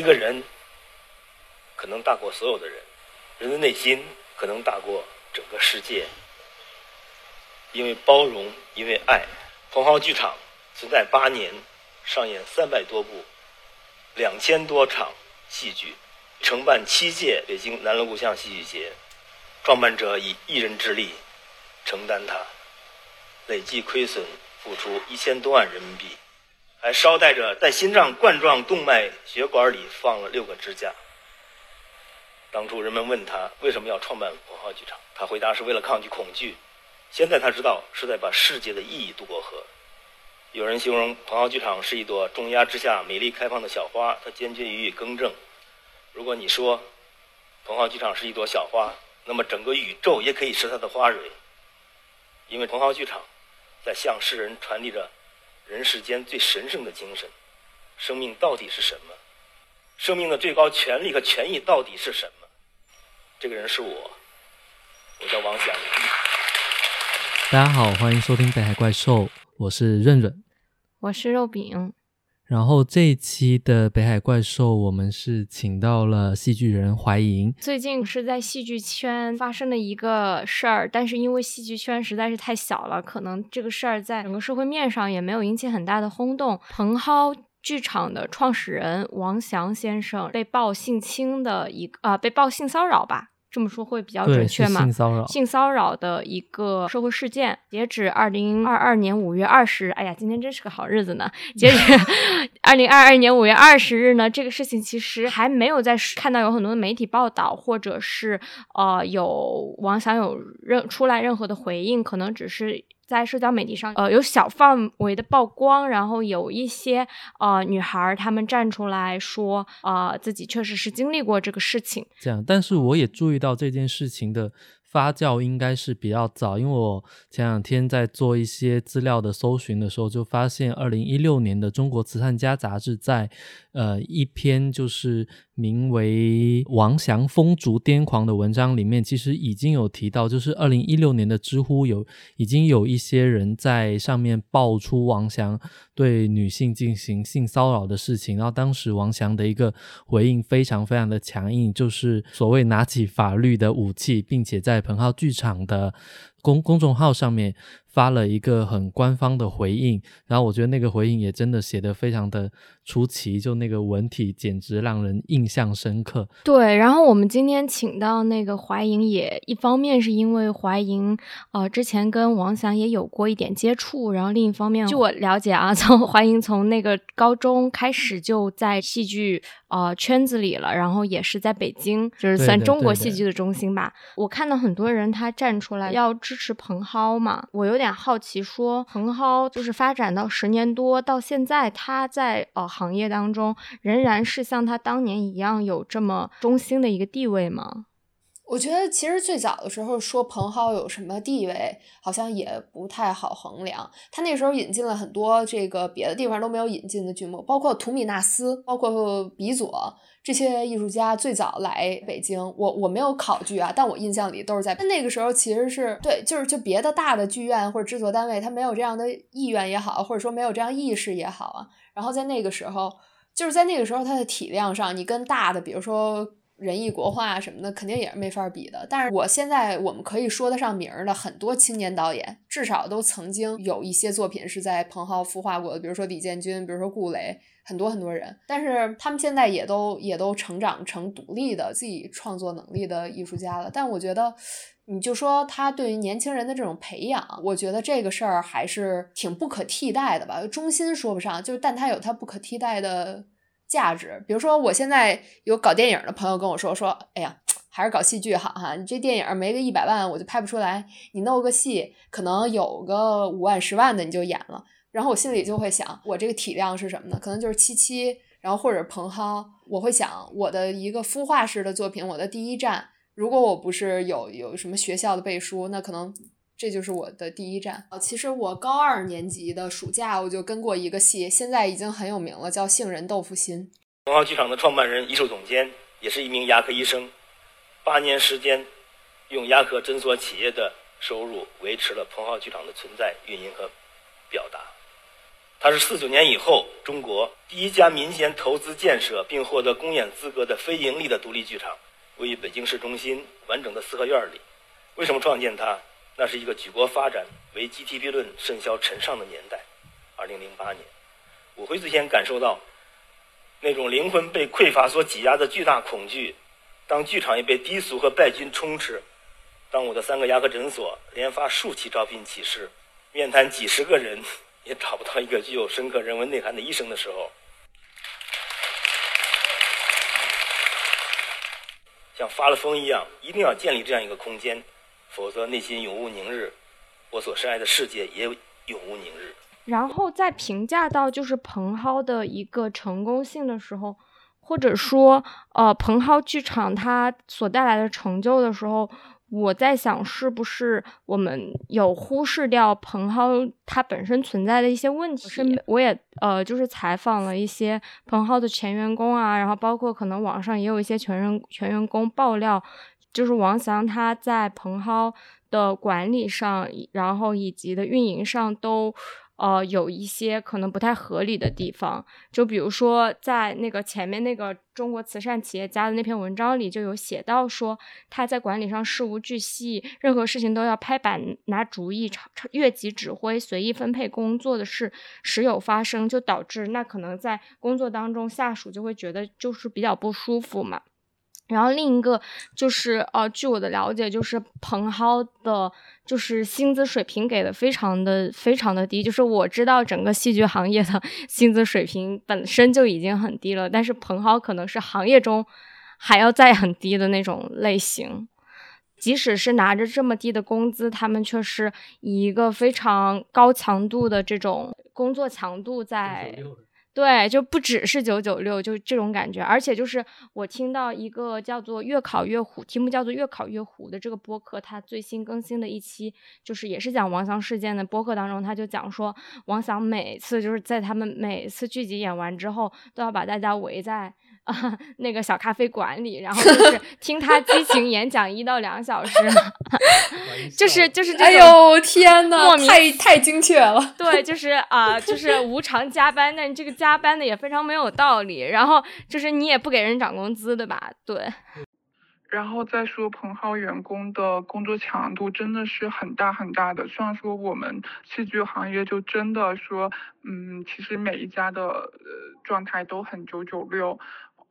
一个人可能大过所有的人，人的内心可能大过整个世界。因为包容，因为爱，蓬蒿剧场存在八年，上演三百多部，两千多场戏剧，承办七届北京南锣鼓巷戏剧节。创办者以一人之力承担它，累计亏损付出一千多万人民币，还捎带着在心脏冠状动脉血管里放了六个支架。当初人们问他为什么要创办蓬蒿剧场，他回答是为了抗拒恐惧。现在他知道是在把世界的意义渡过河。有人形容蓬浩剧场是一朵重压之下美丽开放的小花，它坚决予以更正。如果你说蓬浩剧场是一朵小花，那么整个宇宙也可以是它的花蕊，因为蓬浩剧场在向世人传递着人世间最神圣的精神：生命到底是什么？生命的最高权利和权益到底是什么？这个人是我，我叫王翔。大家好，欢迎收听《北海怪兽》，我是润润，我是肉饼。然后这一期的北海怪兽，我们是请到了戏剧人怀莹。最近是在戏剧圈发生的一个事儿，但是因为戏剧圈实在是太小了，可能这个事儿在整个社会面上也没有引起很大的轰动。蓬蒿剧场的创始人王翔先生被曝性侵的一个啊，被曝性骚扰吧。这么说会比较准确嘛？性骚扰，性骚扰的一个社会事件。截止二零二二年五月二十日，哎呀，今天真是个好日子呢！截止 二零二二年五月二十日呢，这个事情其实还没有在看到有很多的媒体报道，或者是呃有网想有任出来任何的回应，可能只是。在社交媒体上，呃，有小范围的曝光，然后有一些呃女孩她们站出来说，呃，自己确实是经历过这个事情。这样，但是我也注意到这件事情的。发酵应该是比较早，因为我前两天在做一些资料的搜寻的时候，就发现二零一六年的《中国慈善家》杂志在呃一篇就是名为《王翔风烛癫狂》的文章里面，其实已经有提到，就是二零一六年的知乎有已经有一些人在上面爆出王翔对女性进行性骚扰的事情，然后当时王翔的一个回应非常非常的强硬，就是所谓拿起法律的武器，并且在彭浩剧场的公公众号上面。发了一个很官方的回应，然后我觉得那个回应也真的写的非常的出奇，就那个文体简直让人印象深刻。对，然后我们今天请到那个怀莹，也一方面是因为怀莹呃之前跟王翔也有过一点接触，然后另一方面，据我了解啊，从怀莹从那个高中开始就在戏剧呃圈子里了，然后也是在北京，就是算中国戏剧的中心吧。我看到很多人他站出来要支持蓬蒿嘛，我有。点好奇，说蓬蒿就是发展到十年多到现在，他在呃行业当中仍然是像他当年一样有这么中心的一个地位吗？我觉得其实最早的时候说蓬蒿有什么地位，好像也不太好衡量。他那时候引进了很多这个别的地方都没有引进的剧目，包括图米纳斯，包括比佐。这些艺术家最早来北京，我我没有考据啊，但我印象里都是在那个时候，其实是对，就是就别的大的剧院或者制作单位，他没有这样的意愿也好，或者说没有这样意识也好啊。然后在那个时候，就是在那个时候，它的体量上，你跟大的，比如说仁义国画什么的，肯定也是没法比的。但是我现在我们可以说得上名儿的很多青年导演，至少都曾经有一些作品是在彭浩孵化过的，比如说李建军，比如说顾磊。很多很多人，但是他们现在也都也都成长成独立的自己创作能力的艺术家了。但我觉得，你就说他对于年轻人的这种培养，我觉得这个事儿还是挺不可替代的吧。中心说不上，就是但他有他不可替代的价值。比如说，我现在有搞电影的朋友跟我说说，哎呀，还是搞戏剧好哈。你这电影没个一百万我就拍不出来，你弄个戏可能有个五万十万的你就演了。然后我心里就会想，我这个体量是什么呢？可能就是七七，然后或者彭蒿。我会想，我的一个孵化式的作品，我的第一站，如果我不是有有什么学校的背书，那可能这就是我的第一站。其实我高二年级的暑假，我就跟过一个戏，现在已经很有名了，叫《杏仁豆腐心》。文化剧场的创办人、艺术总监，也是一名牙科医生，八年时间，用牙科诊所企业的收入维持了鹏浩剧场的存在、运营和表达。它是四九年以后中国第一家民间投资建设并获得公演资格的非盈利的独立剧场，位于北京市中心完整的四合院里。为什么创建它？那是一个举国发展为 GDP 论甚嚣尘上的年代。二零零八年，我会最先感受到那种灵魂被匮乏所挤压的巨大恐惧。当剧场也被低俗和败军充斥，当我的三个牙科诊所连发数起招聘启事，面谈几十个人也找不到一个具有深刻人文内涵的医生的时候，像发了疯一样，一定要建立这样一个空间。否则，内心永无宁日，我所深爱的世界也永无宁日。然后在评价到就是彭浩的一个成功性的时候，或者说呃彭浩剧场它所带来的成就的时候，我在想是不是我们有忽视掉彭浩它本身存在的一些问题？是，我也呃就是采访了一些彭浩的前员工啊，然后包括可能网上也有一些全员全员工爆料。就是王翔他在蓬蒿的管理上，然后以及的运营上都，呃，有一些可能不太合理的地方。就比如说，在那个前面那个中国慈善企业家的那篇文章里，就有写到说他在管理上事无巨细，任何事情都要拍板拿主意，越级指挥，随意分配工作的事时有发生，就导致那可能在工作当中下属就会觉得就是比较不舒服嘛。然后另一个就是，呃，据我的了解，就是蓬蒿的，就是薪资水平给的非常的非常的低。就是我知道整个戏剧行业的薪资水平本身就已经很低了，但是蓬蒿可能是行业中还要再很低的那种类型。即使是拿着这么低的工资，他们却是以一个非常高强度的这种工作强度在。对，就不只是九九六，就这种感觉。而且就是我听到一个叫做“越考越虎”，题目叫做“越考越虎”的这个播客，它最新更新的一期，就是也是讲王翔事件的播客当中，他就讲说，王翔每次就是在他们每次剧集演完之后，都要把大家围在。啊，那个小咖啡馆里，然后就是 听他激情演讲一到两小时，就是就是这种。哎呦天呐，太太精确了。对，就是啊，就是无偿加班，但这个加班的也非常没有道理。然后就是你也不给人涨工资，对吧？对。然后再说彭浩员工的工作强度真的是很大很大的。虽然说我们戏剧行业就真的说，嗯，其实每一家的呃状态都很九九六。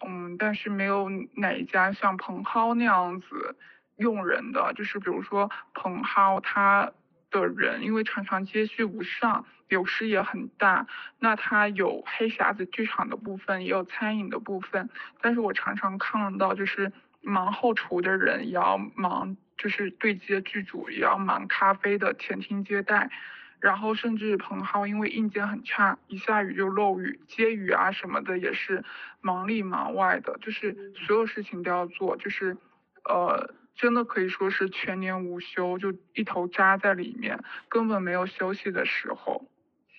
嗯，但是没有哪一家像蓬蒿那样子用人的，就是比如说蓬蒿他的人，因为常常接续不上，流失也很大。那他有黑匣子剧场的部分，也有餐饮的部分，但是我常常看到就是忙后厨的人也要忙，就是对接剧组也要忙咖啡的前厅接待。然后甚至彭浩因为硬件很差，一下雨就漏雨，接雨啊什么的也是忙里忙外的，就是所有事情都要做，就是呃真的可以说是全年无休，就一头扎在里面，根本没有休息的时候。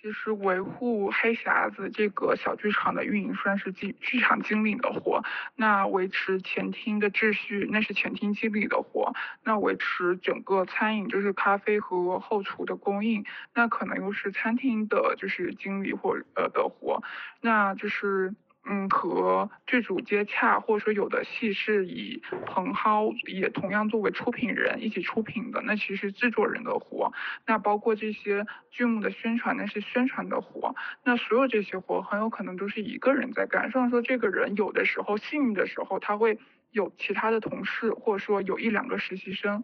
其实维护黑匣子这个小剧场的运营算是剧剧场经理的活，那维持前厅的秩序那是前厅经理的活，那维持整个餐饮就是咖啡和后厨的供应，那可能又是餐厅的就是经理或呃的活，那就是。嗯，和剧组接洽，或者说有的戏是以蓬蒿也同样作为出品人一起出品的，那其实制作人的活，那包括这些剧目的宣传，那是宣传的活，那所有这些活很有可能都是一个人在干。虽然说这个人有的时候幸运的时候他会有其他的同事，或者说有一两个实习生，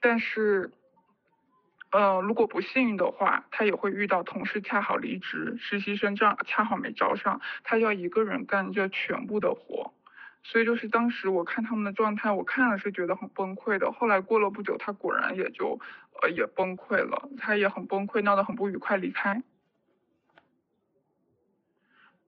但是。呃，如果不幸运的话，他也会遇到同事恰好离职，实习生这样恰好没招上，他要一个人干这全部的活，所以就是当时我看他们的状态，我看了是觉得很崩溃的。后来过了不久，他果然也就呃也崩溃了，他也很崩溃，闹得很不愉快，离开。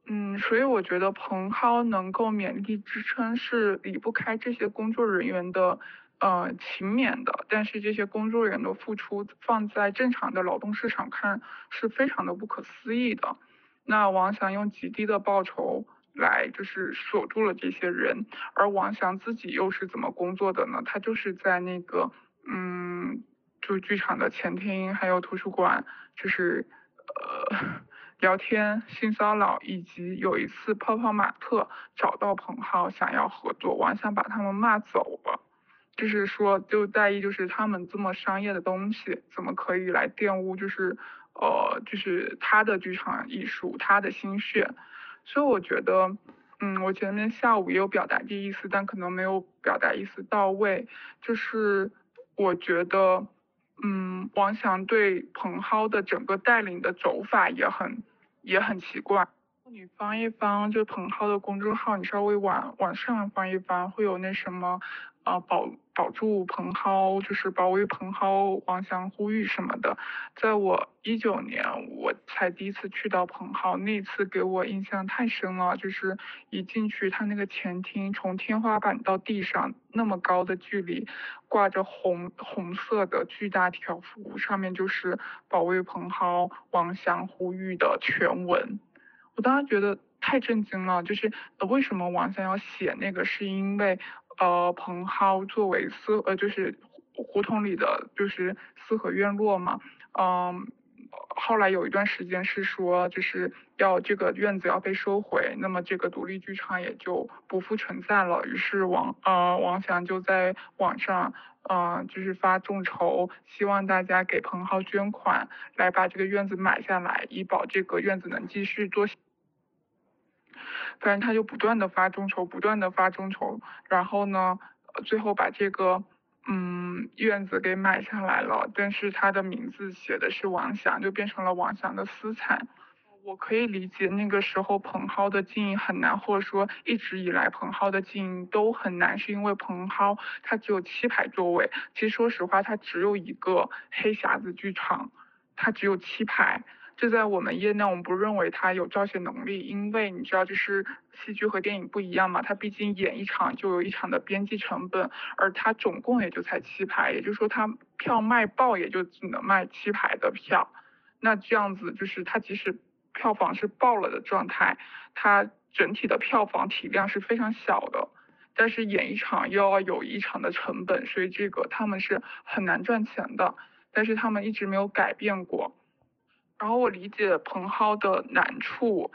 嗯，所以我觉得蓬蒿能够勉力支撑，是离不开这些工作人员的。呃，勤勉的，但是这些工作人员的付出放在正常的劳动市场看是非常的不可思议的。那王翔用极低的报酬来就是锁住了这些人，而王翔自己又是怎么工作的呢？他就是在那个嗯，就剧场的前厅还有图书馆，就是呃 聊天、性骚扰，以及有一次泡泡玛特找到彭浩想要合作，王翔把他们骂走了，就是说就在意就是他们这么商业的东西，怎么可以来玷污就是呃就是他的剧场艺术，他的心血，所以我觉得。嗯，我前面下午也有表达这意思，但可能没有表达意思到位。就是我觉得，嗯，王翔对彭浩的整个带领的走法也很也很奇怪。你翻一翻就彭浩的公众号，你稍微往往上翻一翻，会有那什么。啊，保保住蓬蒿，就是保卫蓬蒿，王翔呼吁什么的。在我一九年，我才第一次去到蓬蒿，那次给我印象太深了。就是一进去，他那个前厅，从天花板到地上那么高的距离，挂着红红色的巨大条幅，上面就是保卫蓬蒿，王翔呼吁的全文。我当时觉得太震惊了，就是为什么王翔要写那个，是因为。呃，蓬蒿作为四呃就是胡同里的就是四合院落嘛，嗯，后来有一段时间是说就是要这个院子要被收回，那么这个独立剧场也就不复存在了。于是王呃王翔就在网上呃就是发众筹，希望大家给蓬蒿捐款，来把这个院子买下来，以保这个院子能继续做。反正他就不断的发众筹，不断的发众筹，然后呢，最后把这个嗯院子给买下来了。但是他的名字写的是王翔，就变成了王翔的私产。我可以理解那个时候蓬蒿的经营很难，或者说一直以来蓬蒿的经营都很难，是因为蓬蒿它只有七排座位。其实说实话，它只有一个黑匣子剧场，它只有七排。这在我们业内，我们不认为他有招写能力，因为你知道，就是戏剧和电影不一样嘛，他毕竟演一场就有一场的编辑成本，而他总共也就才七排，也就是说他票卖爆也就只能卖七排的票，那这样子就是他即使票房是爆了的状态，他整体的票房体量是非常小的，但是演一场又要有一场的成本，所以这个他们是很难赚钱的，但是他们一直没有改变过。然后我理解彭浩的难处，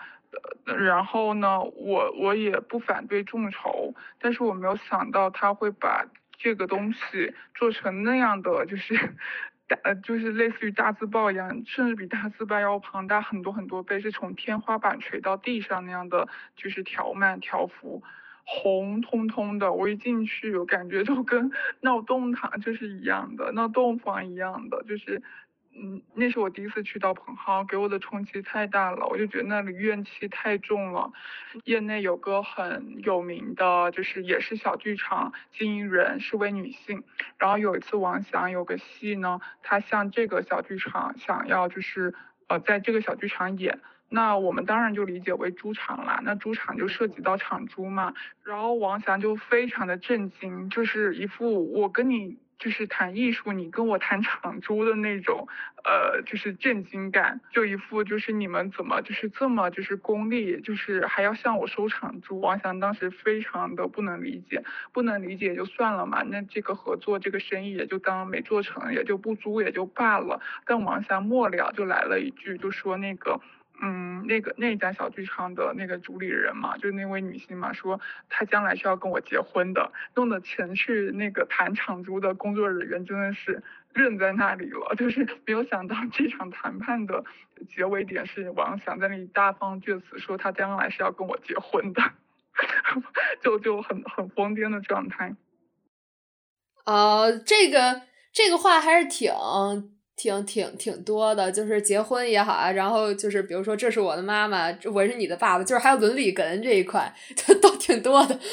呃，然后呢，我我也不反对众筹，但是我没有想到他会把这个东西做成那样的，就是 大，就是类似于大字报一样，甚至比大字报要庞大很多很多倍，是从天花板垂到地上那样的，就是条漫条幅，红彤彤的，我一进去，我感觉就跟 闹洞堂就是一样的，闹洞房一样的，就是。嗯，那是我第一次去到蓬蒿，给我的冲击太大了，我就觉得那里怨气太重了。业内有个很有名的，就是也是小剧场经营人，是位女性。然后有一次王翔有个戏呢，他向这个小剧场想要就是呃在这个小剧场演，那我们当然就理解为租场啦。那租场就涉及到场租嘛。然后王翔就非常的震惊，就是一副我跟你。就是谈艺术，你跟我谈场租的那种，呃，就是震惊感，就一副就是你们怎么就是这么就是功利，就是还要向我收场租。王翔当时非常的不能理解，不能理解就算了嘛，那这个合作这个生意也就当没做成，也就不租也就罢了。但王翔末了就来了一句，就说那个。嗯，那个那家小剧场的那个主理人嘛，就那位女性嘛，说她将来是要跟我结婚的，弄得前去那个谈场租的工作人员真的是愣在那里了，就是没有想到这场谈判的结尾点是王想在那里大放厥词，说他将来是要跟我结婚的，就就很很疯癫的状态。呃，这个这个话还是挺。挺挺挺多的，就是结婚也好啊，然后就是比如说这是我的妈妈，我是你的爸爸，就是还有伦理哏这一块，都挺多的。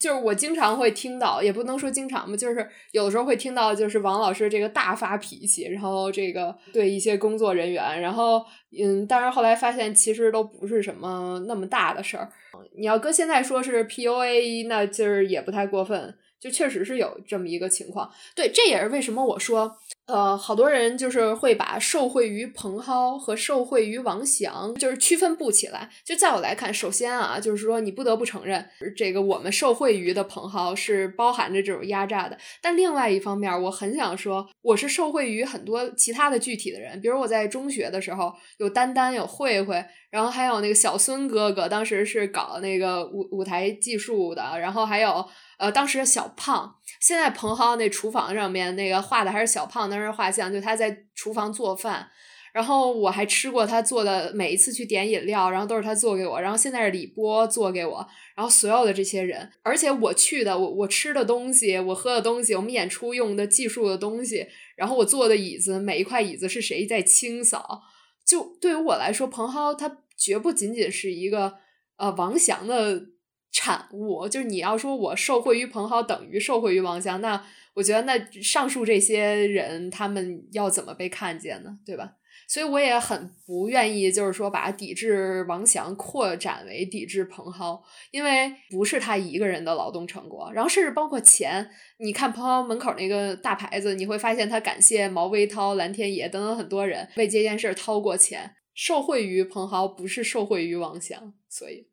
就是我经常会听到，也不能说经常吧，就是有的时候会听到，就是王老师这个大发脾气，然后这个对一些工作人员，然后嗯，但是后来发现其实都不是什么那么大的事儿。你要搁现在说是 PUA，那就是也不太过分。就确实是有这么一个情况。对，这也是为什么我说。呃，好多人就是会把受惠于蓬蒿和受惠于王翔就是区分不起来。就在我来看，首先啊，就是说你不得不承认，这个我们受惠于的蓬蒿是包含着这种压榨的。但另外一方面，我很想说，我是受惠于很多其他的具体的人，比如我在中学的时候有丹丹，有慧慧，然后还有那个小孙哥哥，当时是搞那个舞舞台技术的，然后还有。呃，当时小胖，现在蓬蒿那厨房上面那个画的还是小胖那是画像，就他在厨房做饭，然后我还吃过他做的，每一次去点饮料，然后都是他做给我，然后现在是李波做给我，然后所有的这些人，而且我去的，我我吃的东西，我喝的东西，我们演出用的技术的东西，然后我坐的椅子，每一块椅子是谁在清扫，就对于我来说，蓬蒿他绝不仅仅是一个呃王翔的。产物就是你要说我受惠于蓬蒿等于受惠于王翔，那我觉得那上述这些人他们要怎么被看见呢？对吧？所以我也很不愿意，就是说把抵制王翔扩展为抵制蓬蒿，因为不是他一个人的劳动成果。然后甚至包括钱，你看蓬蒿门口那个大牌子，你会发现他感谢毛维涛、蓝天野等等很多人为这件事掏过钱，受惠于蓬蒿，不是受惠于王翔，所以。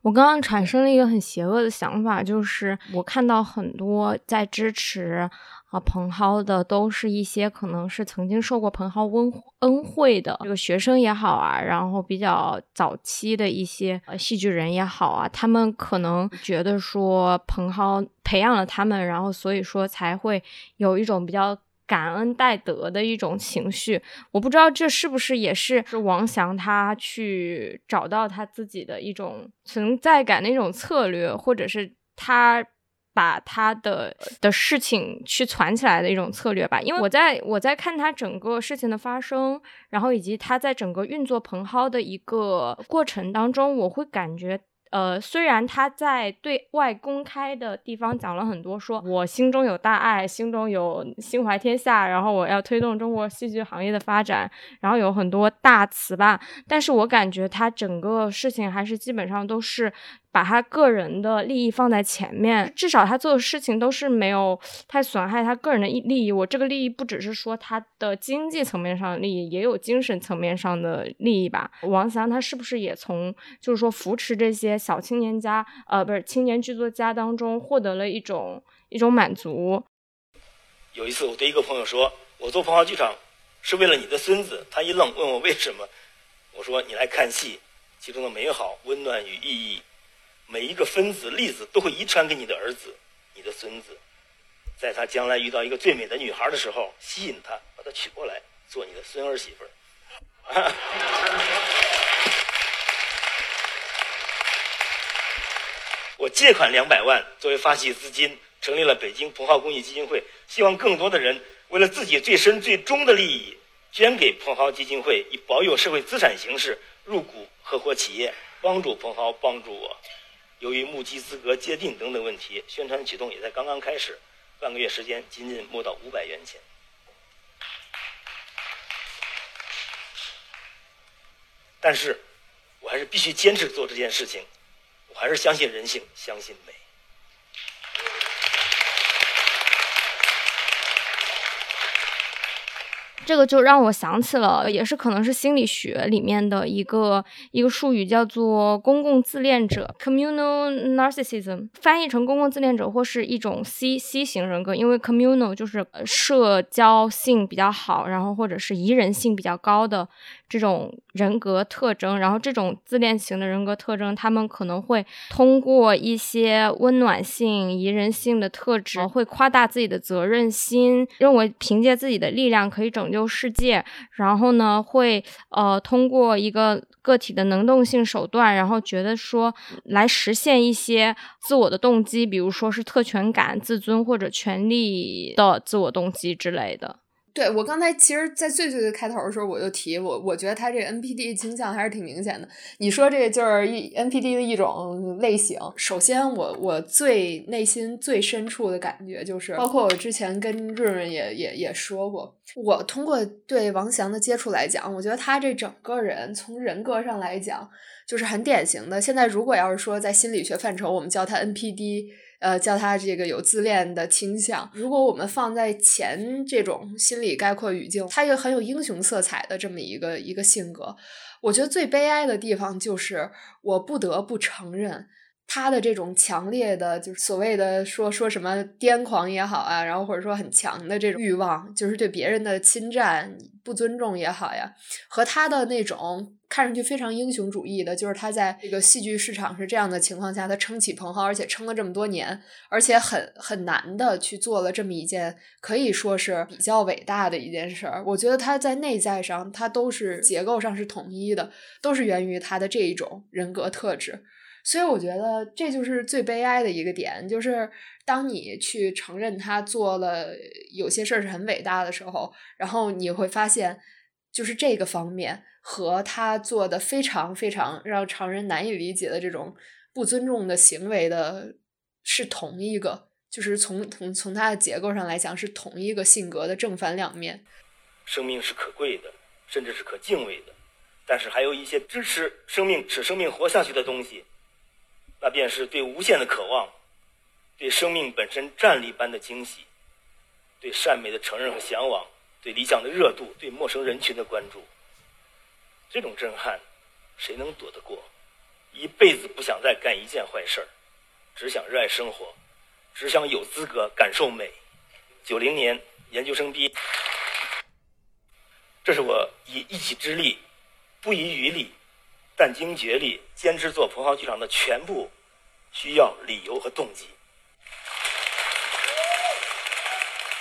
我刚刚产生了一个很邪恶的想法，就是我看到很多在支持啊蓬蒿的，都是一些可能是曾经受过蓬蒿恩恩惠的这个学生也好啊，然后比较早期的一些呃戏剧人也好啊，他们可能觉得说蓬蒿培养了他们，然后所以说才会有一种比较。感恩戴德的一种情绪，我不知道这是不是也是是王翔他去找到他自己的一种存在感的一种策略，或者是他把他的的事情去攒起来的一种策略吧。因为我在我在看他整个事情的发生，然后以及他在整个运作蓬蒿的一个过程当中，我会感觉。呃，虽然他在对外公开的地方讲了很多，说我心中有大爱，心中有心怀天下，然后我要推动中国戏剧行业的发展，然后有很多大词吧，但是我感觉他整个事情还是基本上都是。把他个人的利益放在前面，至少他做的事情都是没有太损害他个人的利益。我这个利益不只是说他的经济层面上的利益，也有精神层面上的利益吧。王翔他是不是也从就是说扶持这些小青年家，呃，不是青年剧作家当中获得了一种一种满足？有一次，我对一个朋友说：“我做蓬蒿剧场是为了你的孙子。”他一愣，问我为什么。我说：“你来看戏，其中的美好、温暖与意义。”每一个分子粒子都会遗传给你的儿子、你的孙子，在他将来遇到一个最美的女孩的时候，吸引他，把她娶过来做你的孙儿媳妇儿。我借款两百万作为发起资金，成立了北京蓬蒿公益基金会，希望更多的人为了自己最深最终的利益，捐给蓬蒿基金会，以保有社会资产形式入股合伙企业，帮助蓬蒿，帮助我。由于募集资格界定等等问题，宣传启动也在刚刚开始，半个月时间仅仅募到五百元钱。但是，我还是必须坚持做这件事情，我还是相信人性，相信美。这个就让我想起了，也是可能是心理学里面的一个一个术语，叫做公共自恋者 （communal narcissism），翻译成公共自恋者或是一种 C C 型人格，因为 communal 就是社交性比较好，然后或者是宜人性比较高的。这种人格特征，然后这种自恋型的人格特征，他们可能会通过一些温暖性、宜人性的特质，会夸大自己的责任心，认为凭借自己的力量可以拯救世界，然后呢，会呃通过一个个体的能动性手段，然后觉得说来实现一些自我的动机，比如说是特权感、自尊或者权力的自我动机之类的。对我刚才其实，在最最最开头的时候，我就提我，我觉得他这 NPD 倾向还是挺明显的。你说这就是一 NPD 的一种类型。首先，我我最内心最深处的感觉就是，包括我之前跟润润也也也说过，我通过对王翔的接触来讲，我觉得他这整个人从人格上来讲，就是很典型的。现在如果要是说在心理学范畴，我们叫他 NPD。呃，叫他这个有自恋的倾向。如果我们放在前这种心理概括语境，他也很有英雄色彩的这么一个一个性格。我觉得最悲哀的地方就是我不得不承认。他的这种强烈的，就是所谓的说说什么癫狂也好啊，然后或者说很强的这种欲望，就是对别人的侵占、不尊重也好呀，和他的那种看上去非常英雄主义的，就是他在这个戏剧市场是这样的情况下，他撑起蓬蒿，而且撑了这么多年，而且很很难的去做了这么一件可以说是比较伟大的一件事儿。我觉得他在内在上，他都是结构上是统一的，都是源于他的这一种人格特质。所以我觉得这就是最悲哀的一个点，就是当你去承认他做了有些事儿是很伟大的时候，然后你会发现，就是这个方面和他做的非常非常让常人难以理解的这种不尊重的行为的是同一个，就是从从从他的结构上来讲是同一个性格的正反两面。生命是可贵的，甚至是可敬畏的，但是还有一些支持生命、使生命活下去的东西。那便是对无限的渴望，对生命本身战力般的惊喜，对善美的承认和向往，对理想的热度，对陌生人群的关注。这种震撼，谁能躲得过？一辈子不想再干一件坏事儿，只想热爱生活，只想有资格感受美。九零年研究生毕业，这是我以一己之力，不遗余力。殚精竭力坚持做蓬蒿剧场的全部，需要理由和动机。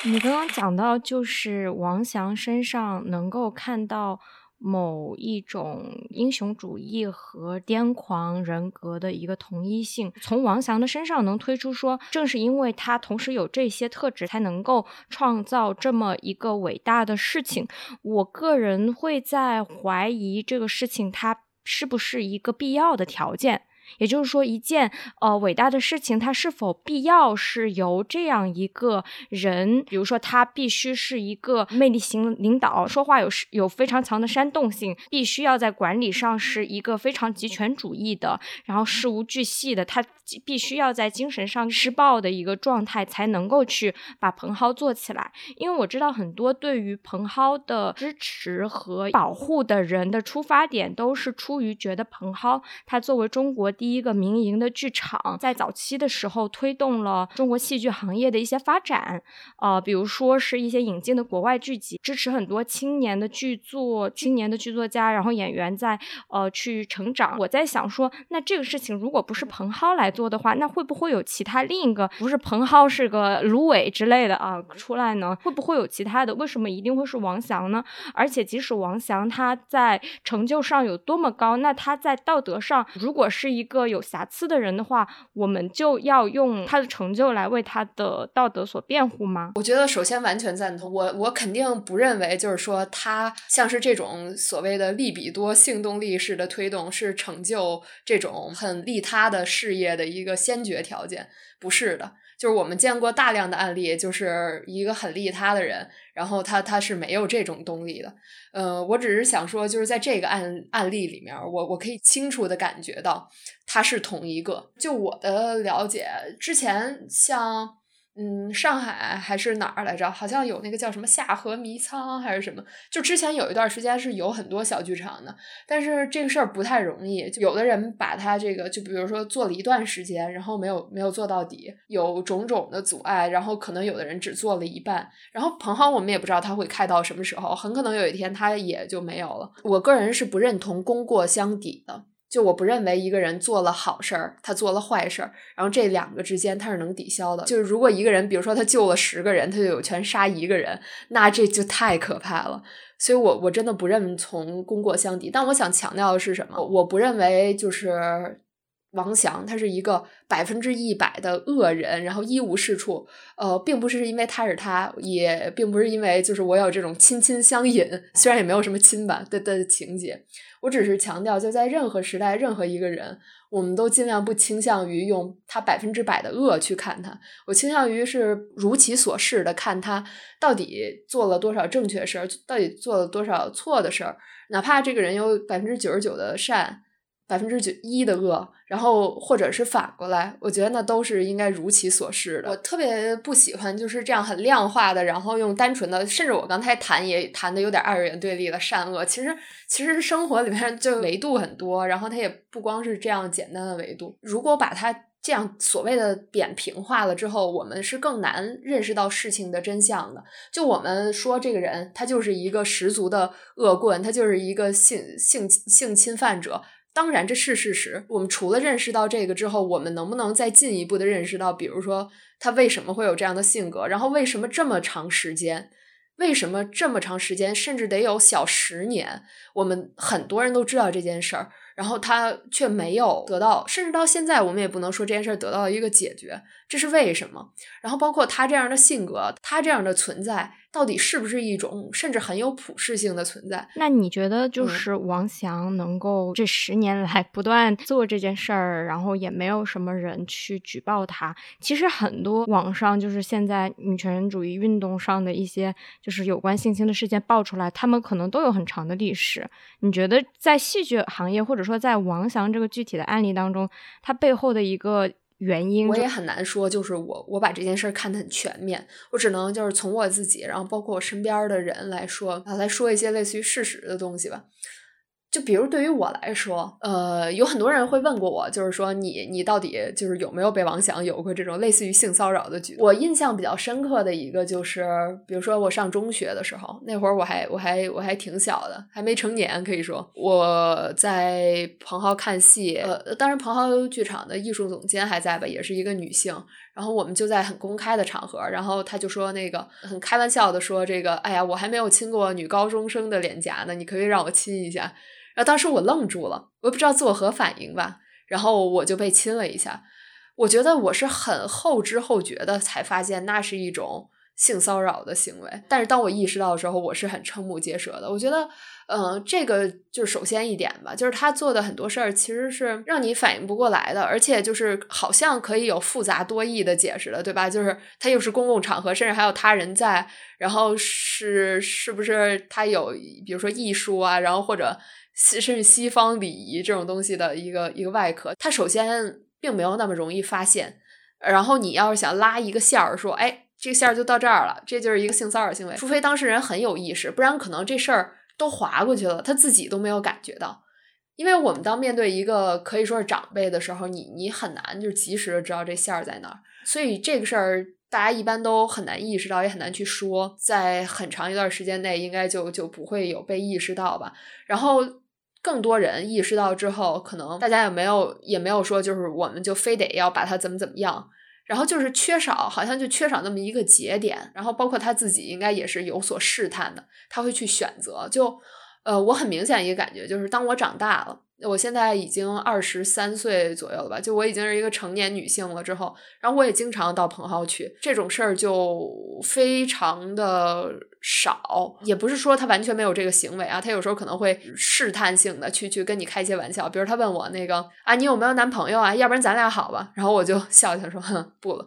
你刚刚讲到，就是王翔身上能够看到。某一种英雄主义和癫狂人格的一个同一性，从王翔的身上能推出说，正是因为他同时有这些特质，才能够创造这么一个伟大的事情。我个人会在怀疑这个事情，它是不是一个必要的条件。也就是说，一件呃伟大的事情，它是否必要是由这样一个人，比如说他必须是一个魅力型领导，说话有有非常强的煽动性，必须要在管理上是一个非常极权主义的，然后事无巨细的，他必须要在精神上施暴的一个状态，才能够去把蓬蒿做起来。因为我知道很多对于蓬蒿的支持和保护的人的出发点，都是出于觉得蓬蒿它作为中国。第一个民营的剧场，在早期的时候推动了中国戏剧行业的一些发展，呃，比如说是一些引进的国外剧集，支持很多青年的剧作、青年的剧作家，然后演员在呃去成长。我在想说，那这个事情如果不是蓬蒿来做的话，那会不会有其他另一个不是彭浩是个芦苇之类的啊出来呢？会不会有其他的？为什么一定会是王翔呢？而且即使王翔他在成就上有多么高，那他在道德上如果是。一个有瑕疵的人的话，我们就要用他的成就来为他的道德所辩护吗？我觉得首先完全赞同。我我肯定不认为，就是说他像是这种所谓的利比多性动力式的推动，是成就这种很利他的事业的一个先决条件，不是的。就是我们见过大量的案例，就是一个很利他的人，然后他他是没有这种动力的。呃，我只是想说，就是在这个案案例里面，我我可以清楚的感觉到他是同一个。就我的了解，之前像。嗯，上海还是哪儿来着？好像有那个叫什么下河迷仓还是什么？就之前有一段时间是有很多小剧场的，但是这个事儿不太容易。就有的人把他这个，就比如说做了一段时间，然后没有没有做到底，有种种的阻碍，然后可能有的人只做了一半。然后彭浩我们也不知道他会开到什么时候，很可能有一天他也就没有了。我个人是不认同功过相抵的。就我不认为一个人做了好事儿，他做了坏事儿，然后这两个之间他是能抵消的。就是如果一个人，比如说他救了十个人，他就有权杀一个人，那这就太可怕了。所以，我我真的不认从功过相抵。但我想强调的是什么？我不认为就是。王翔，他是一个百分之一百的恶人，然后一无是处。呃，并不是因为他是他，也并不是因为就是我有这种亲亲相隐，虽然也没有什么亲吧的的情节。我只是强调，就在任何时代，任何一个人，我们都尽量不倾向于用他百分之百的恶去看他。我倾向于是如其所示的看他到底做了多少正确事儿，到底做了多少错的事儿。哪怕这个人有百分之九十九的善。百分之九一的恶，然后或者是反过来，我觉得那都是应该如其所示的。我特别不喜欢就是这样很量化的，然后用单纯的，甚至我刚才谈也谈的有点二元对立的善恶。其实其实生活里面就维度很多，然后它也不光是这样简单的维度。如果把它这样所谓的扁平化了之后，我们是更难认识到事情的真相的。就我们说这个人他就是一个十足的恶棍，他就是一个性性性侵犯者。当然，这是事实。我们除了认识到这个之后，我们能不能再进一步的认识到，比如说他为什么会有这样的性格，然后为什么这么长时间，为什么这么长时间，甚至得有小十年，我们很多人都知道这件事儿，然后他却没有得到，甚至到现在，我们也不能说这件事儿得到一个解决，这是为什么？然后包括他这样的性格，他这样的存在。到底是不是一种甚至很有普适性的存在？那你觉得，就是王翔能够这十年来不断做这件事儿，然后也没有什么人去举报他。其实很多网上就是现在女权主义运动上的一些就是有关性侵的事件爆出来，他们可能都有很长的历史。你觉得在戏剧行业，或者说在王翔这个具体的案例当中，他背后的一个？原因我也很难说，就是我我把这件事看得很全面，我只能就是从我自己，然后包括我身边的人来说啊，来说一些类似于事实的东西吧。就比如对于我来说，呃，有很多人会问过我，就是说你你到底就是有没有被王翔有过这种类似于性骚扰的举动？我印象比较深刻的一个就是，比如说我上中学的时候，那会儿我还我还我还挺小的，还没成年，可以说我在蓬蒿看戏，呃，当时蓬蒿剧场的艺术总监还在吧，也是一个女性，然后我们就在很公开的场合，然后他就说那个很开玩笑的说这个，哎呀，我还没有亲过女高中生的脸颊呢，你可以让我亲一下。然后当时我愣住了，我也不知道作何反应吧。然后我就被亲了一下，我觉得我是很后知后觉的才发现那是一种性骚扰的行为。但是当我意识到的时候，我是很瞠目结舌的。我觉得，嗯，这个就是首先一点吧，就是他做的很多事儿其实是让你反应不过来的，而且就是好像可以有复杂多义的解释的，对吧？就是他又是公共场合，甚至还有他人在，然后是是不是他有比如说艺术啊，然后或者。西甚至西方礼仪这种东西的一个一个外壳，它首先并没有那么容易发现。然后你要是想拉一个线儿，说，哎，这个线儿就到这儿了，这就是一个性骚扰行为。除非当事人很有意识，不然可能这事儿都划过去了，他自己都没有感觉到。因为我们当面对一个可以说是长辈的时候，你你很难就及时的知道这线儿在哪儿，所以这个事儿大家一般都很难意识到，也很难去说，在很长一段时间内应该就就不会有被意识到吧。然后。更多人意识到之后，可能大家也没有也没有说，就是我们就非得要把它怎么怎么样，然后就是缺少，好像就缺少那么一个节点。然后包括他自己应该也是有所试探的，他会去选择。就呃，我很明显一个感觉就是，当我长大了。我现在已经二十三岁左右了吧，就我已经是一个成年女性了。之后，然后我也经常到蓬蒿去，这种事儿就非常的少。也不是说他完全没有这个行为啊，他有时候可能会试探性的去去跟你开一些玩笑，比如他问我那个啊，你有没有男朋友啊？要不然咱俩好吧？然后我就笑笑说，哼，不了。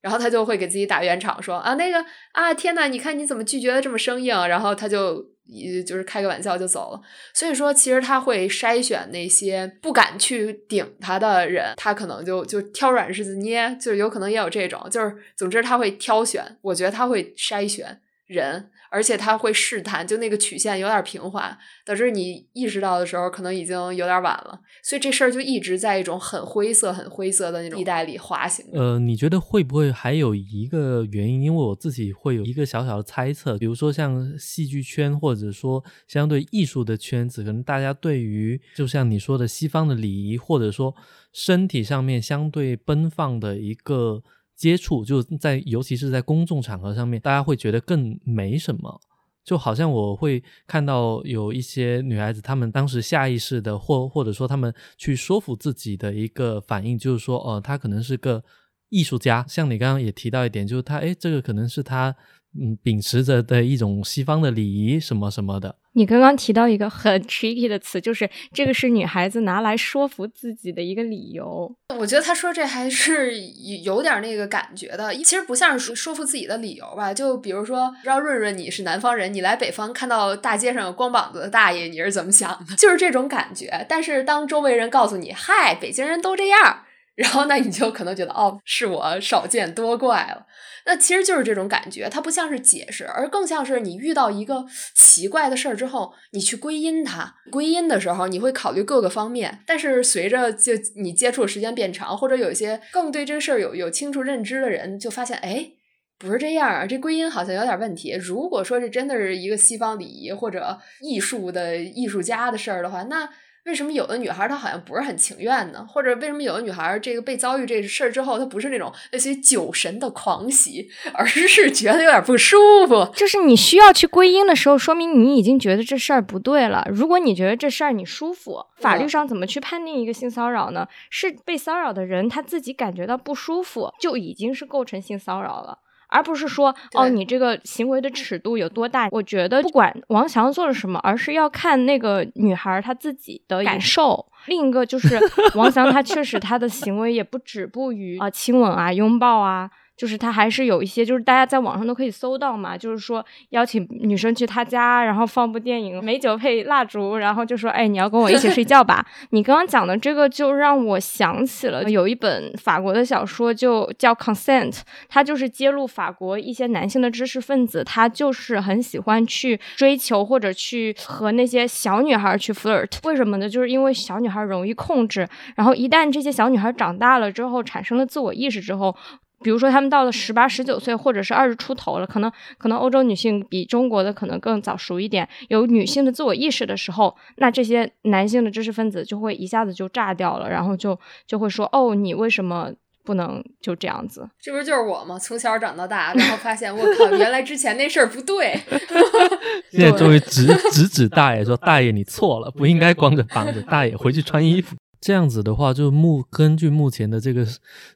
然后他就会给自己打圆场，说啊，那个啊，天呐，你看你怎么拒绝的这么生硬？然后他就。一就是开个玩笑就走了，所以说其实他会筛选那些不敢去顶他的人，他可能就就挑软柿子捏，就是有可能也有这种，就是总之他会挑选，我觉得他会筛选人。而且他会试探，就那个曲线有点平滑，导致你意识到的时候，可能已经有点晚了。所以这事儿就一直在一种很灰色、很灰色的那种地带里滑行。呃，你觉得会不会还有一个原因？因为我自己会有一个小小的猜测，比如说像戏剧圈，或者说相对艺术的圈子，可能大家对于就像你说的西方的礼仪，或者说身体上面相对奔放的一个。接触就在，尤其是在公众场合上面，大家会觉得更没什么。就好像我会看到有一些女孩子，她们当时下意识的，或或者说她们去说服自己的一个反应，就是说，哦，她可能是个艺术家。像你刚刚也提到一点，就是她，诶，这个可能是她嗯秉持着的一种西方的礼仪什么什么的。你刚刚提到一个很 tricky 的词，就是这个是女孩子拿来说服自己的一个理由。我觉得他说这还是有点那个感觉的，其实不像是说服自己的理由吧。就比如说，让润润你是南方人，你来北方看到大街上有光膀子的大爷，你是怎么想的？就是这种感觉。但是当周围人告诉你，嗨，北京人都这样。然后，那你就可能觉得，哦，是我少见多怪了。那其实就是这种感觉，它不像是解释，而更像是你遇到一个奇怪的事儿之后，你去归因它。归因的时候，你会考虑各个方面。但是随着就你接触时间变长，或者有一些更对这个事儿有有清楚认知的人，就发现，哎，不是这样啊，这归因好像有点问题。如果说这真的是一个西方礼仪或者艺术的艺术家的事儿的话，那。为什么有的女孩她好像不是很情愿呢？或者为什么有的女孩这个被遭遇这事儿之后，她不是那种类似于酒神的狂喜，而是觉得有点不舒服？就是你需要去归因的时候，说明你已经觉得这事儿不对了。如果你觉得这事儿你舒服，法律上怎么去判定一个性骚扰呢？是被骚扰的人他自己感觉到不舒服，就已经是构成性骚扰了。而不是说哦，你这个行为的尺度有多大？我觉得不管王翔做了什么，而是要看那个女孩她自己的感受。另一个就是 王翔，他确实他的行为也不止步于啊亲吻啊拥抱啊。就是他还是有一些，就是大家在网上都可以搜到嘛，就是说邀请女生去他家，然后放部电影，美酒配蜡烛，然后就说，哎，你要跟我一起睡觉吧。你刚刚讲的这个就让我想起了有一本法国的小说，就叫《Consent》，它就是揭露法国一些男性的知识分子，他就是很喜欢去追求或者去和那些小女孩去 flirt。为什么呢？就是因为小女孩容易控制，然后一旦这些小女孩长大了之后，产生了自我意识之后。比如说，他们到了十八、十九岁，或者是二十出头了，可能可能欧洲女性比中国的可能更早熟一点，有女性的自我意识的时候，那这些男性的知识分子就会一下子就炸掉了，然后就就会说：“哦，你为什么不能就这样子？”这不就是我吗？从小长到大，然后发现我靠，原来之前那事儿不对。现在终于指指指大爷说：“大爷，你错了，不应该光着膀子，大爷回去穿衣服。”这样子的话，就目根据目前的这个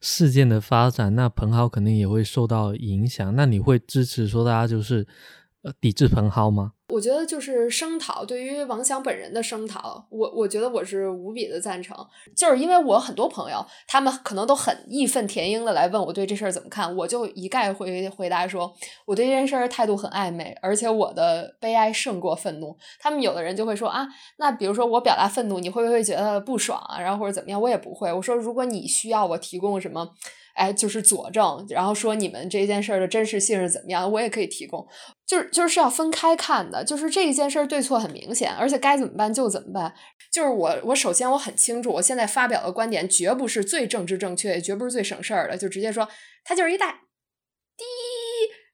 事件的发展，那彭浩肯定也会受到影响。那你会支持说大家就是呃抵制彭浩吗？我觉得就是声讨，对于王翔本人的声讨，我我觉得我是无比的赞成。就是因为我很多朋友，他们可能都很义愤填膺的来问我对这事儿怎么看，我就一概回回答说，我对这件事儿态度很暧昧，而且我的悲哀胜过愤怒。他们有的人就会说啊，那比如说我表达愤怒，你会不会觉得不爽啊？然后或者怎么样？我也不会。我说如果你需要我提供什么。哎，就是佐证，然后说你们这件事儿的真实性是怎么样，我也可以提供。就是就是要分开看的，就是这一件事对错很明显，而且该怎么办就怎么办。就是我我首先我很清楚，我现在发表的观点绝不是最政治正确，也绝不是最省事儿的，就直接说他就是一大滴，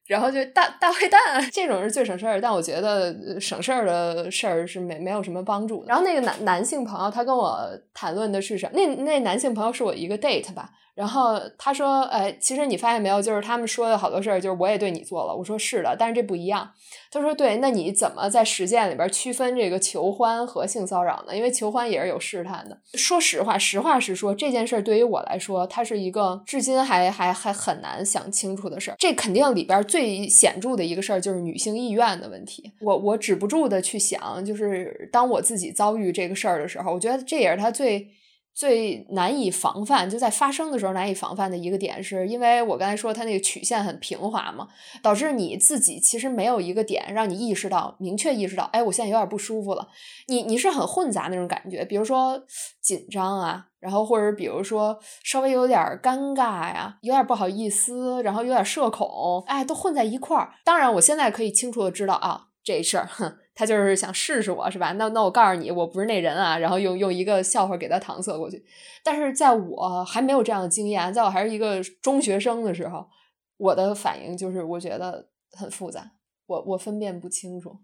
然后就大大坏蛋，这种是最省事儿。但我觉得省事儿的事儿是没没有什么帮助。然后那个男男性朋友他跟我谈论的是什么？那那男性朋友是我一个 date 吧。然后他说：“哎，其实你发现没有，就是他们说的好多事儿，就是我也对你做了。”我说：“是的，但是这不一样。”他说：“对，那你怎么在实践里边区分这个求欢和性骚扰呢？因为求欢也是有试探的。说实话，实话实说，这件事儿对于我来说，它是一个至今还还还很难想清楚的事儿。这肯定里边最显著的一个事儿就是女性意愿的问题。我我止不住的去想，就是当我自己遭遇这个事儿的时候，我觉得这也是他最。最难以防范，就在发生的时候难以防范的一个点，是因为我刚才说它那个曲线很平滑嘛，导致你自己其实没有一个点让你意识到，明确意识到，哎，我现在有点不舒服了。你你是很混杂那种感觉，比如说紧张啊，然后或者比如说稍微有点尴尬呀，有点不好意思，然后有点社恐，哎，都混在一块儿。当然，我现在可以清楚的知道啊，这事儿，哼。他就是想试试我，是吧？那那我告诉你，我不是那人啊。然后用用一个笑话给他搪塞过去。但是在我还没有这样的经验，在我还是一个中学生的时候，我的反应就是我觉得很复杂，我我分辨不清楚。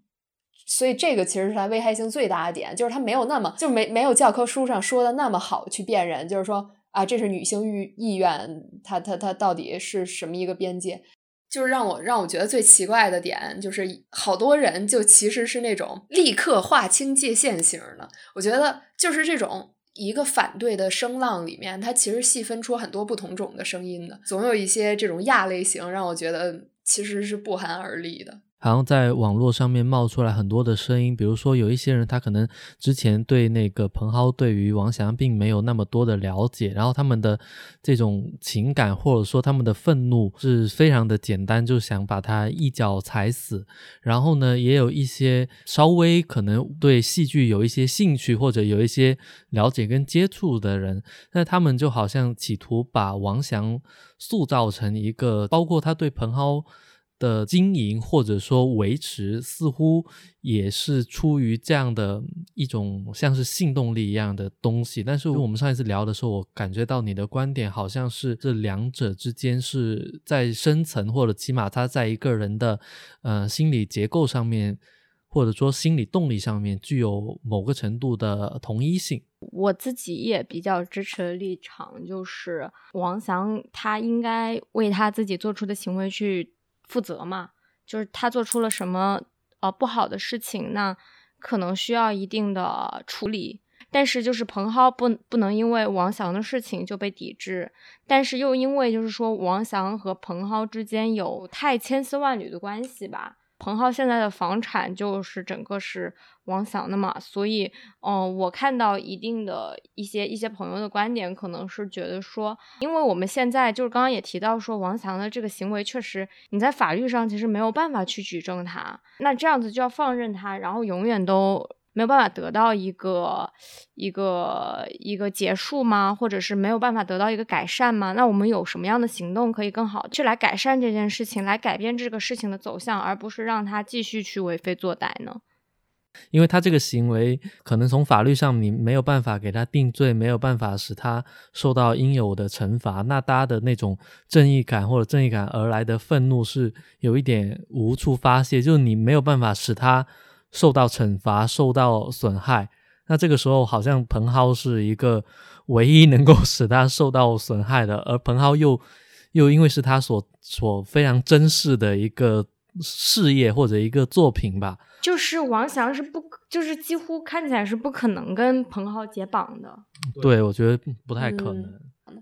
所以这个其实是它危害性最大的点，就是它没有那么就没没有教科书上说的那么好去辨认，就是说啊，这是女性欲意愿，它它它到底是什么一个边界？就是让我让我觉得最奇怪的点，就是好多人就其实是那种立刻划清界限型的。我觉得就是这种一个反对的声浪里面，它其实细分出很多不同种的声音的，总有一些这种亚类型让我觉得其实是不寒而栗的。好像在网络上面冒出来很多的声音，比如说有一些人他可能之前对那个彭浩对于王翔并没有那么多的了解，然后他们的这种情感或者说他们的愤怒是非常的简单，就想把他一脚踩死。然后呢，也有一些稍微可能对戏剧有一些兴趣或者有一些了解跟接触的人，那他们就好像企图把王翔塑造成一个，包括他对彭浩。的经营或者说维持，似乎也是出于这样的一种像是性动力一样的东西。但是我们上一次聊的时候，我感觉到你的观点好像是这两者之间是在深层，或者起码他在一个人的呃心理结构上面，或者说心理动力上面具有某个程度的同一性。我自己也比较支持的立场就是王翔他应该为他自己做出的行为去。负责嘛，就是他做出了什么呃不好的事情，那可能需要一定的处理。但是就是彭浩不不能因为王翔的事情就被抵制，但是又因为就是说王翔和彭浩之间有太千丝万缕的关系吧。彭浩现在的房产就是整个是王翔的嘛，所以，嗯，我看到一定的一些一些朋友的观点，可能是觉得说，因为我们现在就是刚刚也提到说，王翔的这个行为确实你在法律上其实没有办法去举证他，那这样子就要放任他，然后永远都。没有办法得到一个一个一个结束吗？或者是没有办法得到一个改善吗？那我们有什么样的行动可以更好去来改善这件事情，来改变这个事情的走向，而不是让他继续去为非作歹呢？因为他这个行为可能从法律上你没有办法给他定罪，没有办法使他受到应有的惩罚，那大家的那种正义感或者正义感而来的愤怒是有一点无处发泄，就是你没有办法使他。受到惩罚，受到损害，那这个时候好像彭浩是一个唯一能够 使他受到损害的，而彭浩又又因为是他所所非常珍视的一个事业或者一个作品吧，就是王翔是不，就是几乎看起来是不可能跟彭浩解绑的，对我觉得不太可能。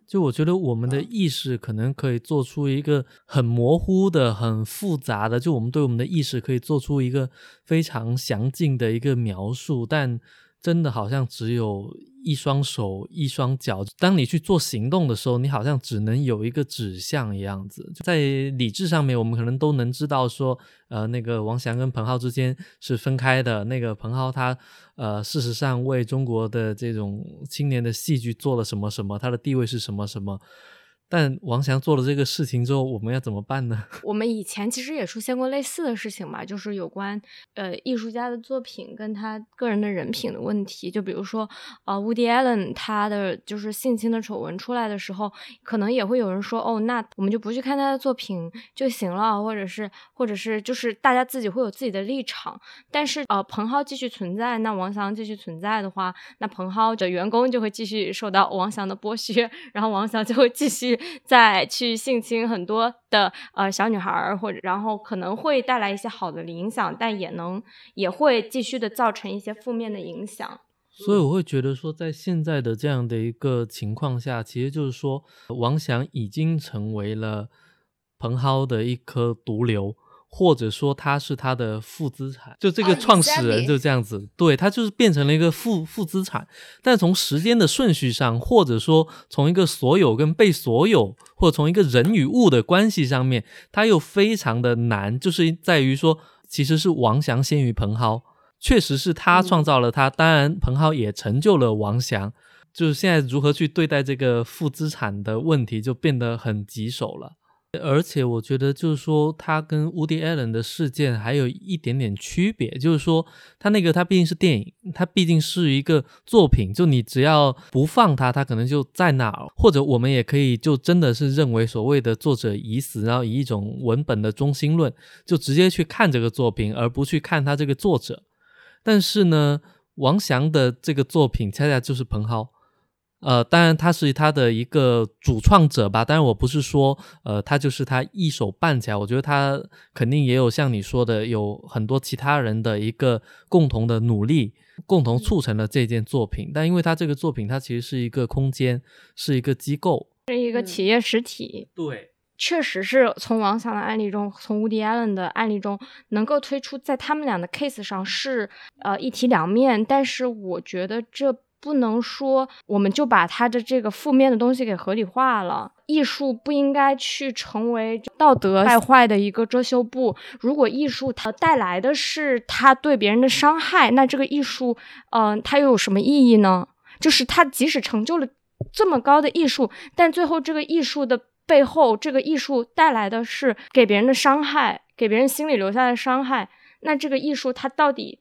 就我觉得我们的意识可能可以做出一个很模糊的、很复杂的，就我们对我们的意识可以做出一个非常详尽的一个描述，但。真的好像只有一双手一双脚，当你去做行动的时候，你好像只能有一个指向一样子。在理智上面，我们可能都能知道说，呃，那个王翔跟彭浩之间是分开的。那个彭浩他，呃，事实上为中国的这种青年的戏剧做了什么什么，他的地位是什么什么。但王翔做了这个事情之后，我们要怎么办呢？我们以前其实也出现过类似的事情嘛，就是有关呃艺术家的作品跟他个人的人品的问题。就比如说呃，Woody Allen 他的就是性侵的丑闻出来的时候，可能也会有人说哦，那我们就不去看他的作品就行了，或者是或者是就是大家自己会有自己的立场。但是呃，彭浩继续存在，那王翔继续存在的话，那彭浩的员工就会继续受到王翔的剥削，然后王翔就会继续。再去性侵很多的呃小女孩，或者然后可能会带来一些好的影响，但也能也会继续的造成一些负面的影响。所以我会觉得说，在现在的这样的一个情况下，其实就是说，王翔已经成为了彭浩的一颗毒瘤。或者说他是他的负资产，就这个创始人就这样子，对他就是变成了一个负负资产。但从时间的顺序上，或者说从一个所有跟被所有，或者从一个人与物的关系上面，他又非常的难，就是在于说，其实是王翔先于彭浩，确实是他创造了他，当然彭浩也成就了王翔。就是现在如何去对待这个负资产的问题，就变得很棘手了。而且我觉得，就是说，他跟 Woody Allen 的事件还有一点点区别，就是说，他那个他毕竟是电影，他毕竟是一个作品，就你只要不放他，他可能就在那儿。或者我们也可以就真的是认为所谓的作者已死，然后以一种文本的中心论，就直接去看这个作品，而不去看他这个作者。但是呢，王翔的这个作品恰恰就是彭浩。呃，当然他是他的一个主创者吧。但是我不是说，呃，他就是他一手办起来。我觉得他肯定也有像你说的，有很多其他人的一个共同的努力，共同促成了这件作品。但因为他这个作品，它其实是一个空间，是一个机构，是一个企业实体。对，确实是从王翔的案例中，从 Woody Allen 的案例中，能够推出在他们俩的 case 上是呃一体两面，但是我觉得这不能说我们就把他的这个负面的东西给合理化了。艺术不应该去成为道德败坏的一个遮羞布。如果艺术它带来的是他对别人的伤害，那这个艺术，嗯，它又有什么意义呢？就是他即使成就了这么高的艺术，但最后这个艺术的。背后，这个艺术带来的是给别人的伤害，给别人心里留下的伤害。那这个艺术它到底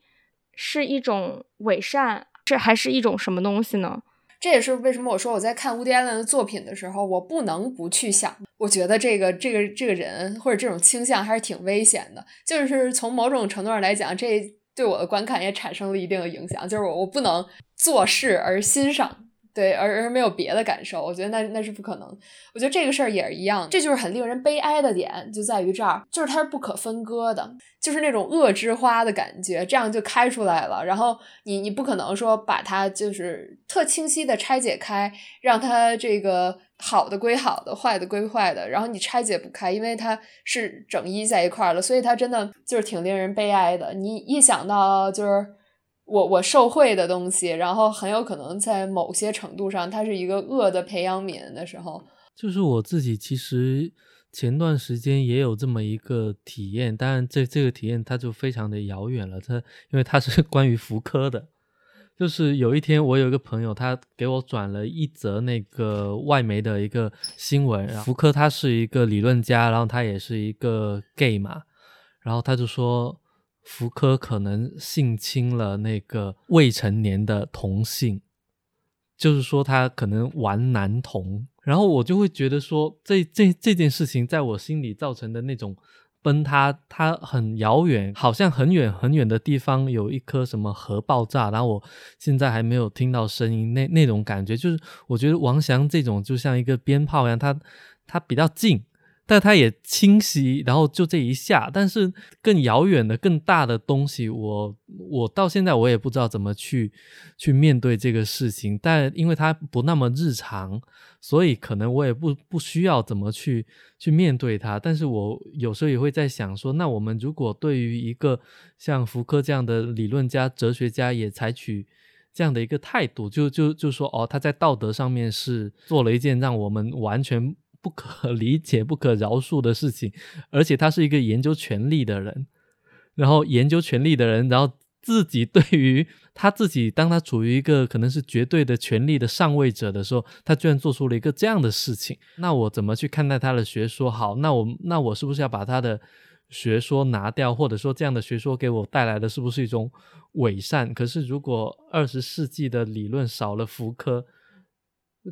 是一种伪善，这还是一种什么东西呢？这也是为什么我说我在看乌迪·安伦的作品的时候，我不能不去想。我觉得这个这个这个人或者这种倾向还是挺危险的。就是从某种程度上来讲，这对我的观看也产生了一定的影响。就是我我不能做事而欣赏。对，而而没有别的感受，我觉得那那是不可能。我觉得这个事儿也是一样，这就是很令人悲哀的点，就在于这儿，就是它是不可分割的，就是那种恶之花的感觉，这样就开出来了。然后你你不可能说把它就是特清晰的拆解开，让它这个好的归好的，坏的归坏的，然后你拆解不开，因为它是整一在一块儿了，所以它真的就是挺令人悲哀的。你一想到就是。我我受贿的东西，然后很有可能在某些程度上，它是一个恶的培养皿的时候，就是我自己其实前段时间也有这么一个体验，当然这这个体验它就非常的遥远了，它因为它是 关于福柯的，就是有一天我有一个朋友，他给我转了一则那个外媒的一个新闻，福柯他是一个理论家，然后他也是一个 gay 嘛，然后他就说。福柯可能性侵了那个未成年的同性，就是说他可能玩男同，然后我就会觉得说，这这这件事情在我心里造成的那种崩塌，它很遥远，好像很远很远的地方有一颗什么核爆炸，然后我现在还没有听到声音，那那种感觉，就是我觉得王翔这种就像一个鞭炮一样，他他比较近。但它也清晰，然后就这一下，但是更遥远的、更大的东西，我我到现在我也不知道怎么去去面对这个事情。但因为它不那么日常，所以可能我也不不需要怎么去去面对它。但是我有时候也会在想说，那我们如果对于一个像福柯这样的理论家、哲学家，也采取这样的一个态度，就就就说哦，他在道德上面是做了一件让我们完全。不可 理解、不可饶恕的事情，而且他是一个研究权力的人，然后研究权力的人，然后自己对于他自己，当他处于一个可能是绝对的权力的上位者的时候，他居然做出了一个这样的事情，那我怎么去看待他的学说？好，那我那我是不是要把他的学说拿掉，或者说这样的学说给我带来的是不是一种伪善？可是如果二十世纪的理论少了福柯，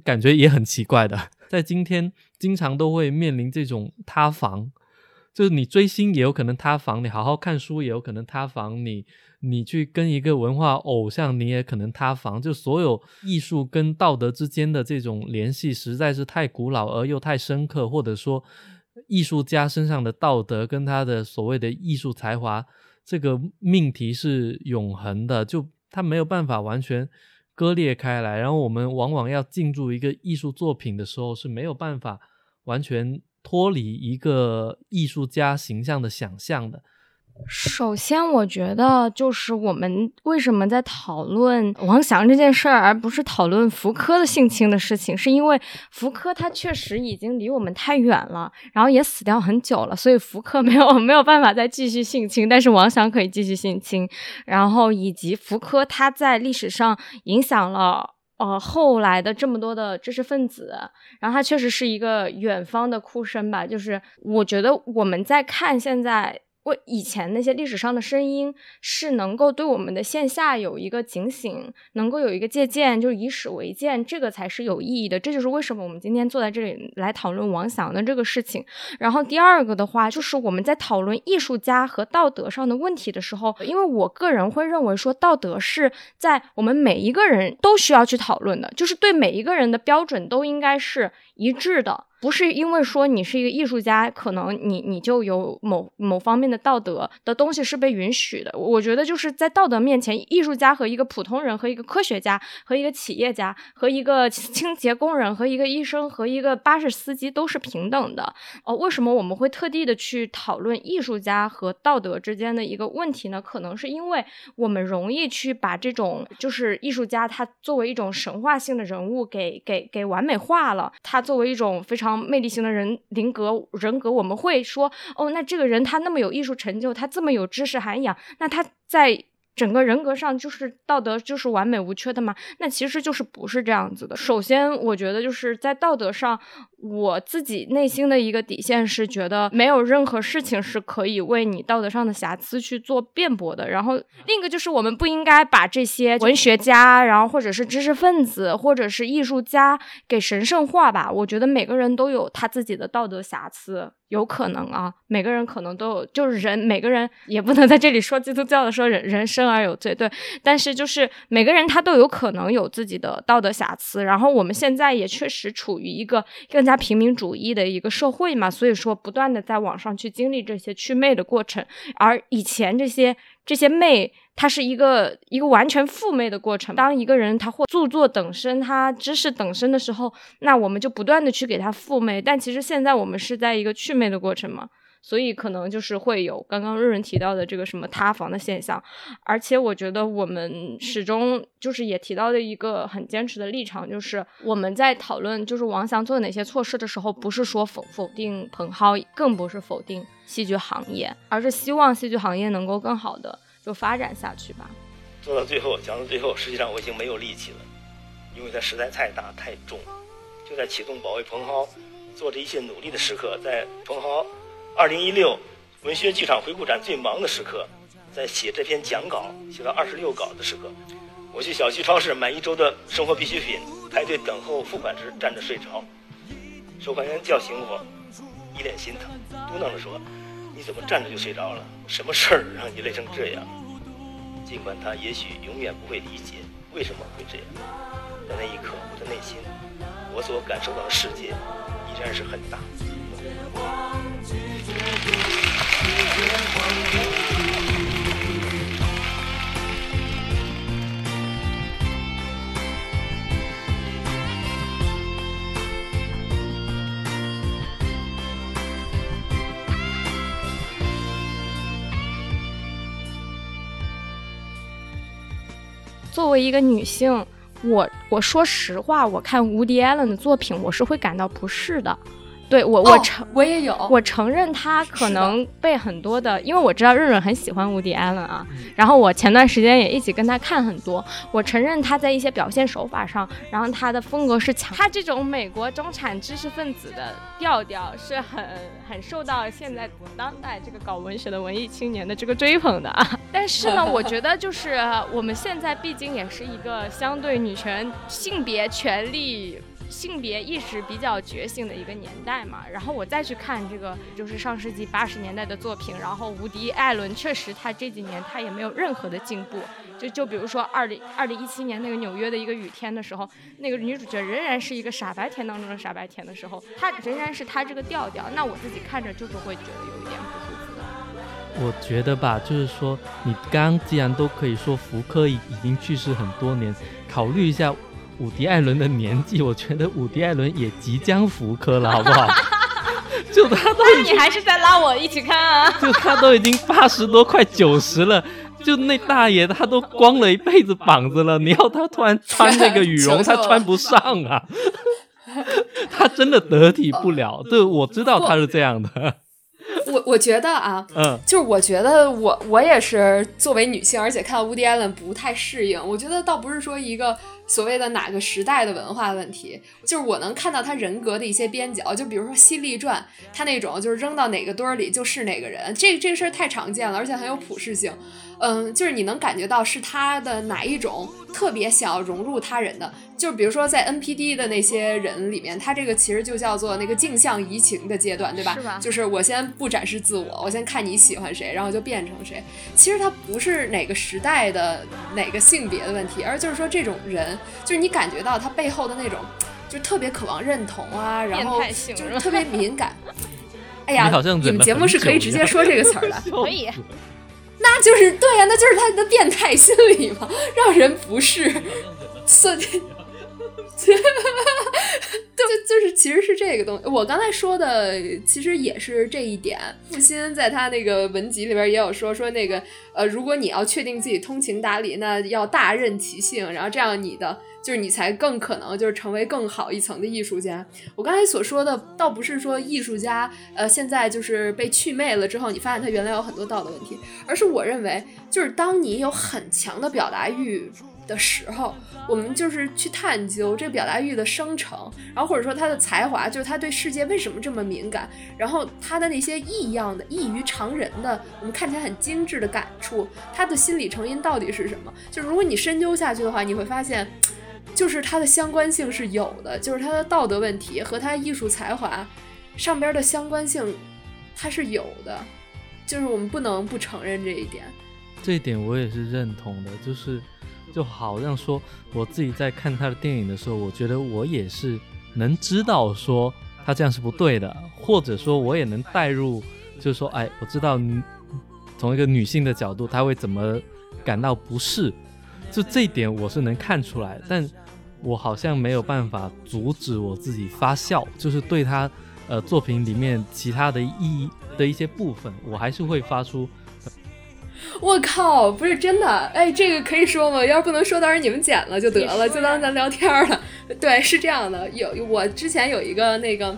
感觉也很奇怪的，在今天经常都会面临这种塌房，就是你追星也有可能塌房，你好好看书也有可能塌房，你你去跟一个文化偶像你也可能塌房，就所有艺术跟道德之间的这种联系实在是太古老而又太深刻，或者说艺术家身上的道德跟他的所谓的艺术才华这个命题是永恒的，就他没有办法完全。割裂开来，然后我们往往要进入一个艺术作品的时候是没有办法完全脱离一个艺术家形象的想象的。首先，我觉得就是我们为什么在讨论王翔这件事儿，而不是讨论福柯的性侵的事情，是因为福柯他确实已经离我们太远了，然后也死掉很久了，所以福柯没有 没有办法再继续性侵，但是王翔可以继续性侵。然后以及福柯他在历史上影响了呃后来的这么多的知识分子，然后他确实是一个远方的哭声吧。就是我觉得我们在看现在。为以前那些历史上的声音是能够对我们的线下有一个警醒，能够有一个借鉴，就是以史为鉴，这个才是有意义的。这就是为什么我们今天坐在这里来讨论王响的这个事情。然后第二个的话，就是我们在讨论艺术家和道德上的问题的时候，因为我个人会认为说，道德是在我们每一个人都需要去讨论的，就是对每一个人的标准都应该是一致的。不是因为说你是一个艺术家，可能你你就有某某方面的道德的东西是被允许的。我觉得就是在道德面前，艺术家和一个普通人，和一个科学家，和一个企业家，和一个 清洁工人，和一个医生，和一个巴士司机都是平等的。哦，为什么我们会特地的去讨论艺术家和道德之间的一个问题呢？可能是因为我们容易去把这种就是艺术家他作为一种神话性的人物给给给完美化了，他作为一种非常。魅力型的人菱格人格，我们会说哦，那这个人他那么有艺术成就，他这么有知识涵养，那他在。整个人格上就是道德就是完美无缺的吗？那其实就是不是这样子的。首先，我觉得就是在道德上，我自己内心的一个底线是觉得没有任何事情是可以为你道德上的瑕疵去做辩驳的。然后另一个就是我们不应该把这些文学家，然后或者是知识分子，或者是艺术家给神圣化吧。我觉得每个人都有他自己的道德瑕疵。有可能啊，每个人可能都有，就是人每个人也不能在这里说基督教的说人人生而有罪，对，但是就是每个人他都有可能有自己的道德瑕疵。然后我们现在也确实处于一个更加平民主义的一个社会嘛，所以说不断的在网上去经历这些祛魅的过程，而以前这些这些媚。它是一个一个完全负魅的过程。当一个人他或著作等身，他知识等身的时候，那我们就不断的去给他负魅。但其实现在我们是在一个去魅的过程嘛，所以可能就是会有刚刚润润提到的这个什么塌房的现象。而且我觉得我们始终就是也提到的一个很坚持的立场，就是我们在讨论就是王翔做哪些措施的时候，不是说否否定彭浩，更不是否定戏剧行业，而是希望戏剧行业能够更好的。就发展下去吧。做到最后，讲到最后，实际上我已经没有力气了，因为它实在太大太重。就在启动保卫蓬蒿做着一切努力的时刻，在蓬蒿2016文学剧场回顾展最忙的时刻，在写这篇讲稿写到二十六稿的时刻，我去小区超市买一周的生活必需品，排队等候付款时站着睡着，收款员叫醒我，一脸心疼，嘟囔着说。你怎么站着就睡着了？什么事儿让你累成这样？尽管他也许永远不会理解为什么会这样，在那一刻，我的内心，我所感受到的世界依然是很大。作为一个女性，我我说实话，我看吴迪艾伦的作品，我是会感到不适的。对我，我承我也有，我承认他可能被很多的，因为我知道润润很喜欢伍迪·艾伦啊。然后我前段时间也一起跟他看很多，我承认他在一些表现手法上，然后他的风格是强，他这种美国中产知识分子的调调是很很受到现在当代这个搞文学的文艺青年的这个追捧的啊。但是呢，我觉得就是我们现在毕竟也是一个相对女权、性别权利。性别意识比较觉醒的一个年代嘛，然后我再去看这个，就是上世纪八十年代的作品，然后无敌·艾伦确实他这几年他也没有任何的进步，就就比如说二零二零一七年那个纽约的一个雨天的时候，那个女主角仍然是一个傻白甜当中的傻白甜的时候，她仍然是她这个调调，那我自己看着就是会觉得有一点不舒服的。我觉得吧，就是说你刚既然都可以说福柯已已经去世很多年，考虑一下。伍迪·艾伦的年纪，我觉得伍迪·艾伦也即将复刻了，好不好？就他都……你还是在拉我一起看啊？就他都已经八十多，快九十了，就那大爷他都光了一辈子膀子了，你要他突然穿那个羽绒，他穿不上啊！他真的得体不了。对，我知道他是这样的。我我觉得啊，嗯，就是我觉得我我也是作为女性，而且看到 Woody Allen 不太适应。我觉得倒不是说一个所谓的哪个时代的文化问题，就是我能看到他人格的一些边角。就比如说《犀利传》，他那种就是扔到哪个堆儿里就是哪个人，这这个事儿太常见了，而且很有普适性。嗯，就是你能感觉到是他的哪一种特别想要融入他人的，就是比如说在 NPD 的那些人里面，他这个其实就叫做那个镜像移情的阶段，对吧？是吧？就是我先不展示自我，我先看你喜欢谁，然后就变成谁。其实他不是哪个时代的哪个性别的问题，而就是说这种人，就是你感觉到他背后的那种。就特别渴望认同啊，然后就是特别敏感。哎呀，你好像你们节目是可以直接说这个词儿的，可以。那就是对呀、那就是他的变态心理嘛，让人不适。所以，就是其实是这个东西。我刚才说的其实也是这一点。付鑫在他那个文集里边也有说说那个呃，如果你要确定自己通情达理，那要大任其性，然后这样你的就是你才更可能就是成为更好一层的艺术家。我刚才所说的倒不是说艺术家呃现在就是被祛魅了之后，你发现他原来有很多道德问题，而是我认为就是当你有很强的表达欲。的时候，我们就是去探究这个表达欲的生成，然后或者说他的才华，就是他对世界为什么这么敏感，然后他的那些异样的、异于常人的，我们看起来很精致的感触，他的心理成因到底是什么？就是如果你深究下去的话，你会发现，就是它的相关性是有的，就是他的道德问题和他艺术才华上边的相关性，它是有的，就是我们不能不承认这一点。这一点我也是认同的，就是就好像说我自己在看他的电影的时候，我觉得我也是能知道说他这样是不对的，或者说我也能带入，就是说，哎，我知道从一个女性的角度，她会怎么感到不适，就这一点我是能看出来，但我好像没有办法阻止我自己发笑，就是对他呃作品里面其他的意义的一些部分，我还是会发出。我靠，不是真的，哎，这个可以说吗？要是不能说，到时候你们剪了就得了，就当咱聊天了。对，是这样的，有我之前有一个那个，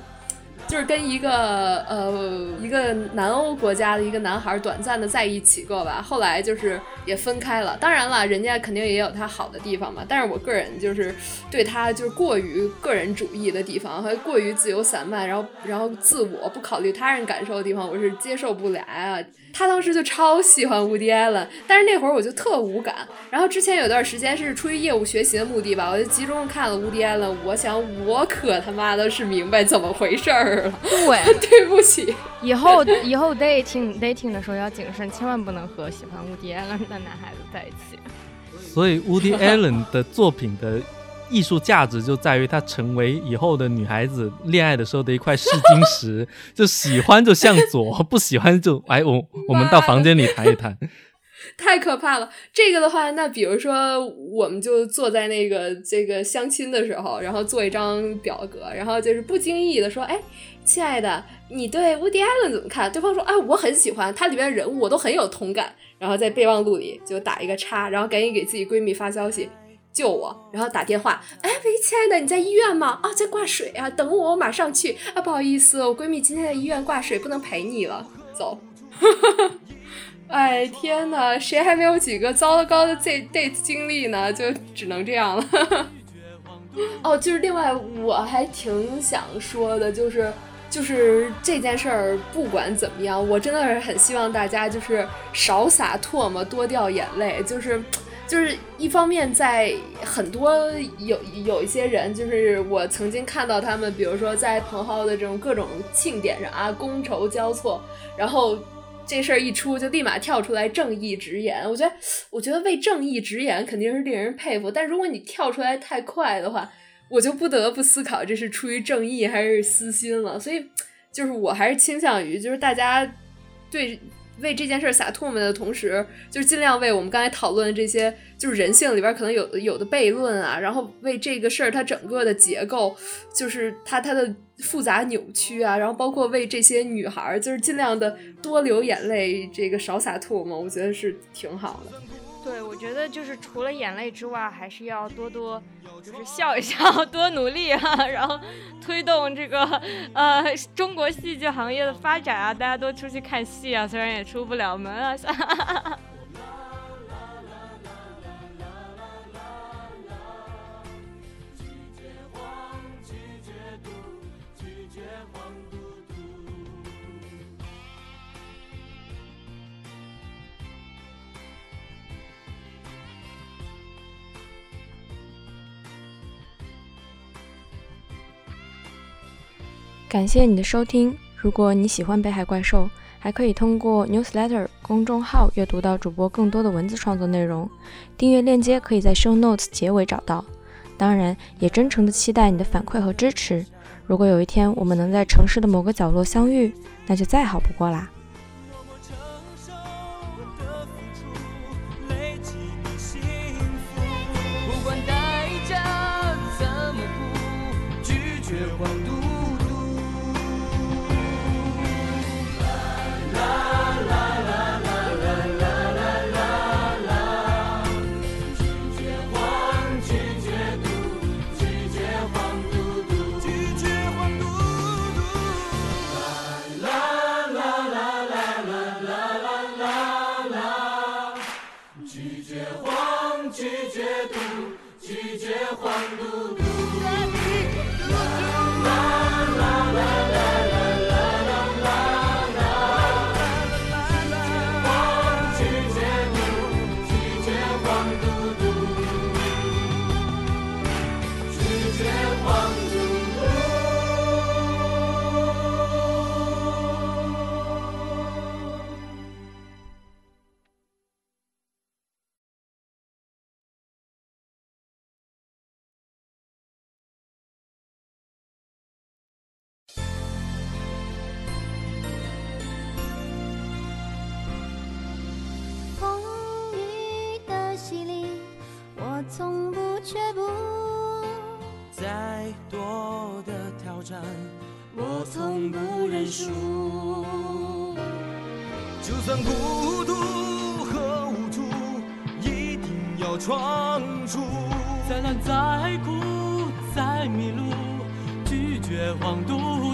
就是跟一个呃一个南欧国家的一个男孩短暂的在一起过吧，后来就是也分开了。当然了，人家肯定也有他好的地方嘛，但是我个人就是对他就是过于个人主义的地方和过于自由散漫，然后然后自我不考虑他人感受的地方，我是接受不来啊。他当时就超喜欢伍迪·艾伦，但是那会儿我就特无感。然后之前有段时间是出于业务学习的目的吧，我就集中看了伍迪·艾伦。我想我可他妈的是明白怎么回事儿了。对，对不起，以后 以后 dating dating 的时候要谨慎，千万不能和喜欢伍迪·艾伦的男孩子在一起。所以 Woody Allen 的作品的艺术价值就在于它成为以后的女孩子恋爱的时候的一块试金石，就喜欢就向左，不喜欢就哎我我们到房间里谈一谈。太可怕了。这个的话，那比如说，我们就坐在那个这个相亲的时候，然后做一张表格，然后就是不经意的说，哎。亲爱的，你对 Woody Allen 怎么看？对方说：“哎，我很喜欢它里面的人物，我都很有同感。”然后在备忘录里就打一个叉，然后赶紧给自己闺蜜发消息救我，然后打电话：“哎，喂，亲爱的，你在医院吗？啊，在挂水啊，等我，我马上去。啊，不好意思，我闺蜜今天在医院挂水，不能陪你了，走。”哎天呐，谁还没有几个糟糕的 date date 经历呢？就只能这样了。哦，就是另外我还挺想说的，就是就是这件事儿，不管怎么样，我真的是很希望大家就是少洒唾沫，多掉眼泪。就是就是一方面，在很多有有一些人，就是我曾经看到他们，比如说在彭浩的这种各种庆典上啊，觥筹交错，然后。这事儿一出，就立马跳出来正义直言。我觉得，我觉得为正义直言肯定是令人佩服。但如果你跳出来太快的话，我就不得不思考这是出于正义还是私心了。所以，就是我还是倾向于，就是大家对为这件事撒唾沫的同时，就是尽量为我们刚才讨论的这些，就是人性里边可能有有的悖论啊，然后为这个事儿它整个的结构，就是它它的。复杂扭曲啊，然后包括为这些女孩儿，就是尽量的多流眼泪，这个少撒唾沫，我觉得是挺好的。对，我觉得就是除了眼泪之外，还是要多多就是笑一笑，多努力啊，然后推动这个呃中国戏剧行业的发展啊，大家都出去看戏啊，虽然也出不了门啊。感谢你的收听。如果你喜欢《北海怪兽》，还可以通过 Newsletter 公众号阅读到主播更多的文字创作内容。订阅链接可以在 Show Notes 结尾找到。当然，也真诚的期待你的反馈和支持。如果有一天我们能在城市的某个角落相遇，那就再好不过啦。就算孤独和无助，一定要闯出。再难再苦再迷路，拒绝黄嘟嘟。